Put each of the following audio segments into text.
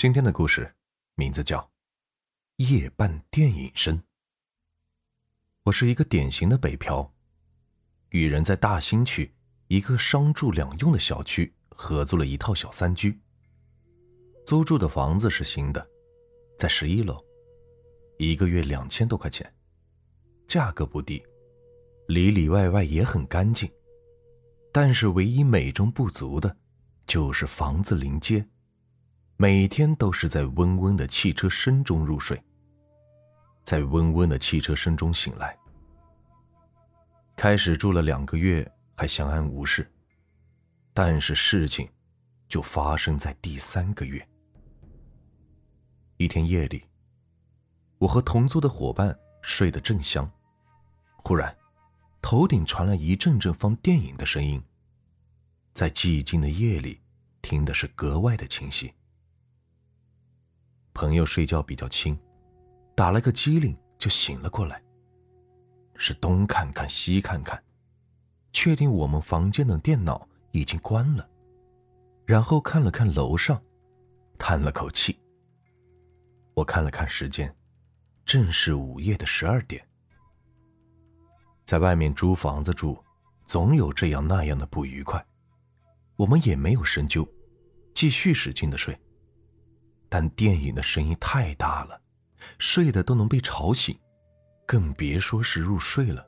今天的故事名字叫《夜半电影声》。我是一个典型的北漂，与人在大兴区一个商住两用的小区合租了一套小三居。租住的房子是新的，在十一楼，一个月两千多块钱，价格不低，里里外外也很干净。但是唯一美中不足的，就是房子临街。每天都是在嗡嗡的汽车声中入睡，在嗡嗡的汽车声中醒来。开始住了两个月还相安无事，但是事情就发生在第三个月。一天夜里，我和同租的伙伴睡得正香，忽然头顶传来一阵阵放电影的声音，在寂静的夜里听的是格外的清晰。朋友睡觉比较轻，打了个激灵就醒了过来。是东看看西看看，确定我们房间的电脑已经关了，然后看了看楼上，叹了口气。我看了看时间，正是午夜的十二点。在外面租房子住，总有这样那样的不愉快，我们也没有深究，继续使劲的睡。但电影的声音太大了，睡的都能被吵醒，更别说是入睡了。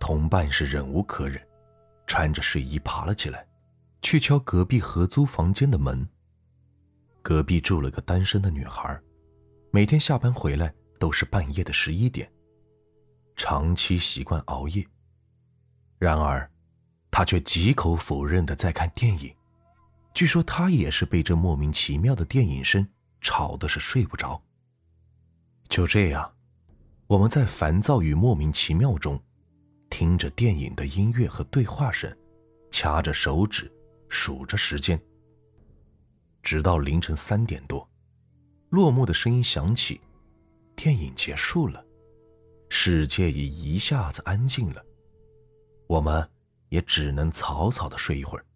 同伴是忍无可忍，穿着睡衣爬了起来，去敲隔壁合租房间的门。隔壁住了个单身的女孩，每天下班回来都是半夜的十一点，长期习惯熬夜。然而，她却几口否认的在看电影。据说他也是被这莫名其妙的电影声吵的是睡不着。就这样，我们在烦躁与莫名其妙中，听着电影的音乐和对话声，掐着手指数着时间，直到凌晨三点多，落幕的声音响起，电影结束了，世界也一下子安静了，我们也只能草草的睡一会儿。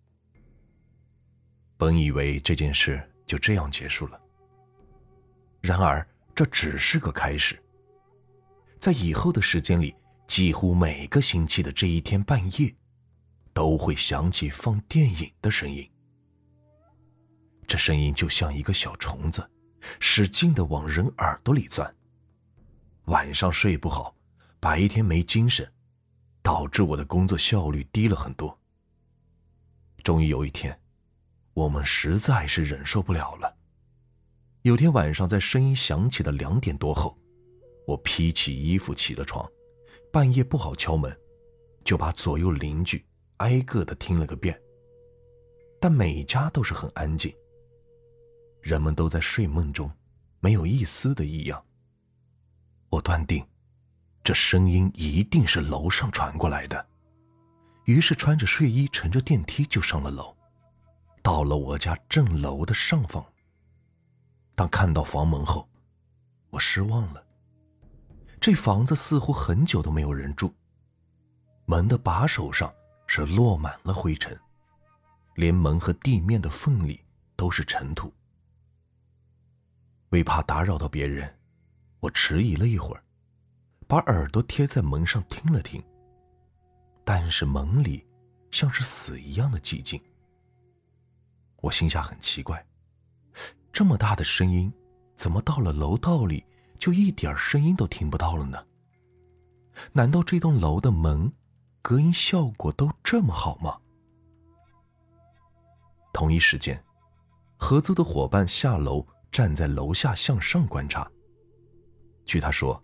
本以为这件事就这样结束了，然而这只是个开始。在以后的时间里，几乎每个星期的这一天半夜，都会响起放电影的声音。这声音就像一个小虫子，使劲的往人耳朵里钻。晚上睡不好，白天没精神，导致我的工作效率低了很多。终于有一天。我们实在是忍受不了了。有天晚上，在声音响起的两点多后，我披起衣服起了床，半夜不好敲门，就把左右邻居挨个的听了个遍。但每家都是很安静，人们都在睡梦中，没有一丝的异样。我断定，这声音一定是楼上传过来的，于是穿着睡衣乘着电梯就上了楼。到了我家正楼的上方。当看到房门后，我失望了。这房子似乎很久都没有人住，门的把手上是落满了灰尘，连门和地面的缝里都是尘土。为怕打扰到别人，我迟疑了一会儿，把耳朵贴在门上听了听，但是门里像是死一样的寂静。我心下很奇怪，这么大的声音，怎么到了楼道里就一点声音都听不到了呢？难道这栋楼的门隔音效果都这么好吗？同一时间，合租的伙伴下楼站在楼下向上观察。据他说，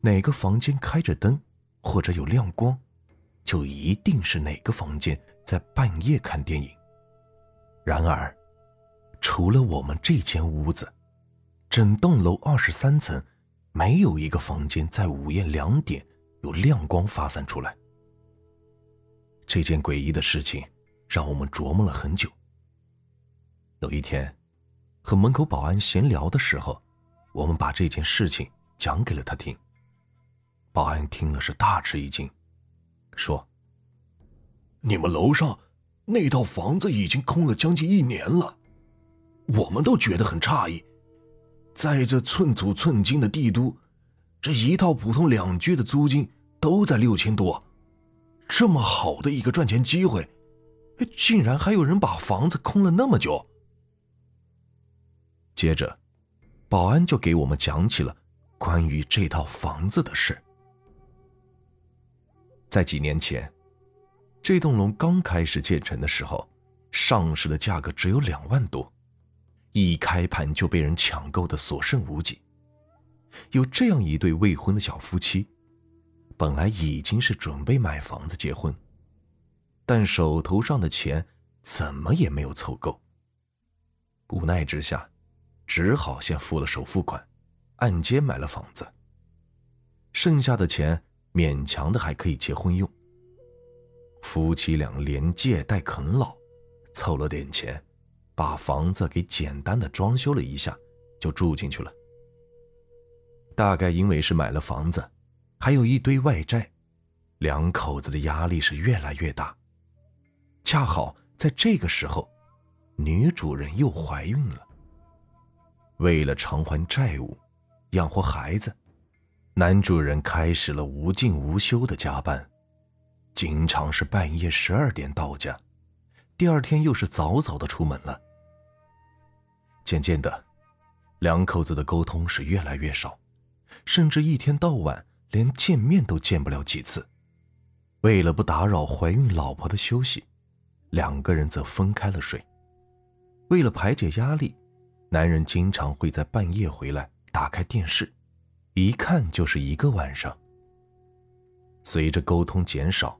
哪个房间开着灯或者有亮光，就一定是哪个房间在半夜看电影。然而，除了我们这间屋子，整栋楼二十三层，没有一个房间在午夜两点有亮光发散出来。这件诡异的事情让我们琢磨了很久。有一天，和门口保安闲聊的时候，我们把这件事情讲给了他听。保安听了是大吃一惊，说：“你们楼上……”那套房子已经空了将近一年了，我们都觉得很诧异。在这寸土寸金的帝都，这一套普通两居的租金都在六千多，这么好的一个赚钱机会，竟然还有人把房子空了那么久。接着，保安就给我们讲起了关于这套房子的事。在几年前，这栋楼刚开始建成的时候，上市的价格只有两万多，一开盘就被人抢购的所剩无几。有这样一对未婚的小夫妻，本来已经是准备买房子结婚，但手头上的钱怎么也没有凑够。无奈之下，只好先付了首付款，按揭买了房子。剩下的钱。勉强的还可以结婚用。夫妻俩连借带啃老，凑了点钱，把房子给简单的装修了一下，就住进去了。大概因为是买了房子，还有一堆外债，两口子的压力是越来越大。恰好在这个时候，女主人又怀孕了。为了偿还债务，养活孩子。男主人开始了无尽无休的加班，经常是半夜十二点到家，第二天又是早早的出门了。渐渐的，两口子的沟通是越来越少，甚至一天到晚连见面都见不了几次。为了不打扰怀孕老婆的休息，两个人则分开了睡。为了排解压力，男人经常会在半夜回来打开电视。一看就是一个晚上。随着沟通减少，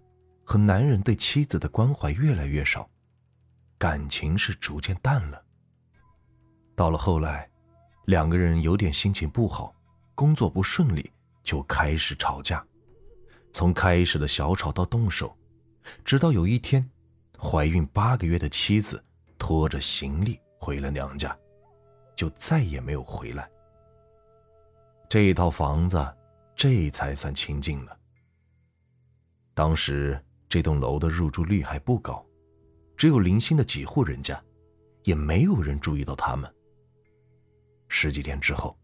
和男人对妻子的关怀越来越少，感情是逐渐淡了。到了后来，两个人有点心情不好，工作不顺利，就开始吵架。从开始的小吵到动手，直到有一天，怀孕八个月的妻子拖着行李回了娘家，就再也没有回来。这套房子，这才算清静了。当时这栋楼的入住率还不高，只有零星的几户人家，也没有人注意到他们。十几天之后，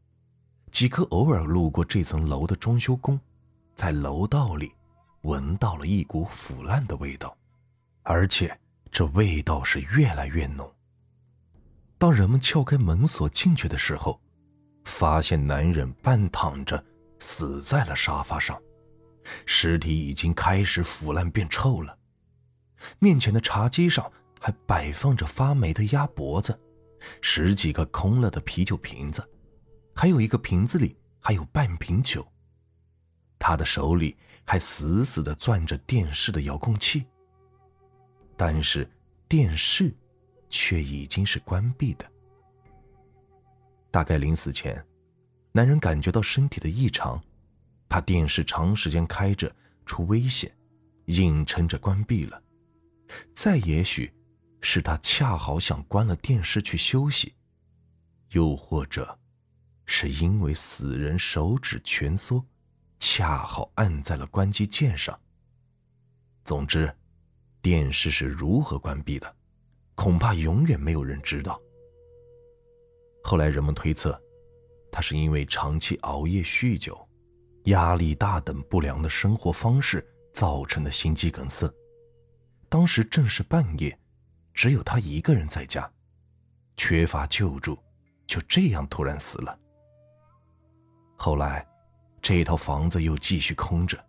几个偶尔路过这层楼的装修工，在楼道里闻到了一股腐烂的味道，而且这味道是越来越浓。当人们撬开门锁进去的时候，发现男人半躺着死在了沙发上，尸体已经开始腐烂变臭了。面前的茶几上还摆放着发霉的鸭脖子，十几个空了的啤酒瓶子，还有一个瓶子里还有半瓶酒。他的手里还死死地攥着电视的遥控器，但是电视却已经是关闭的。大概临死前，男人感觉到身体的异常，他电视长时间开着出危险，硬撑着关闭了。再也许，是他恰好想关了电视去休息，又或者，是因为死人手指蜷缩，恰好按在了关机键上。总之，电视是如何关闭的，恐怕永远没有人知道。后来人们推测，他是因为长期熬夜、酗酒、压力大等不良的生活方式造成的心肌梗塞。当时正是半夜，只有他一个人在家，缺乏救助，就这样突然死了。后来，这套房子又继续空着，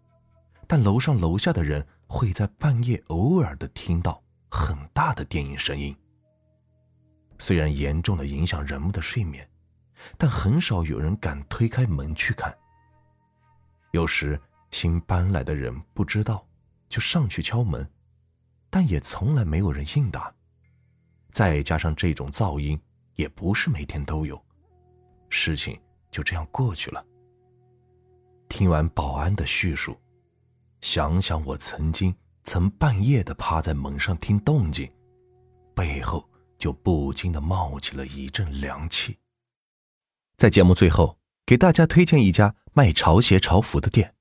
但楼上楼下的人会在半夜偶尔的听到很大的电影声音。虽然严重的影响人们的睡眠，但很少有人敢推开门去看。有时新搬来的人不知道，就上去敲门，但也从来没有人应答。再加上这种噪音也不是每天都有，事情就这样过去了。听完保安的叙述，想想我曾经曾半夜的趴在门上听动静，背后。就不禁的冒起了一阵凉气。在节目最后，给大家推荐一家卖潮鞋、潮服的店，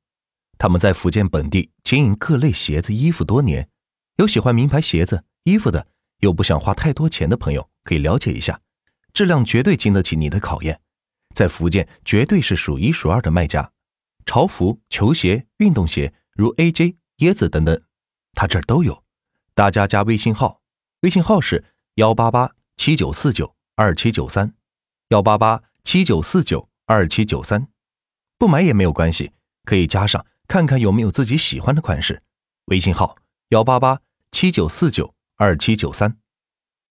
他们在福建本地经营各类鞋子、衣服多年。有喜欢名牌鞋子、衣服的，又不想花太多钱的朋友，可以了解一下。质量绝对经得起你的考验，在福建绝对是数一数二的卖家。潮服、球鞋、运动鞋，如 AJ、椰子等等，他这儿都有。大家加微信号，微信号是幺八八七九四九二七九三，幺八八七九四九二七九三。不买也没有关系，可以加上看看有没有自己喜欢的款式。微信号幺八八七九四九二七九三。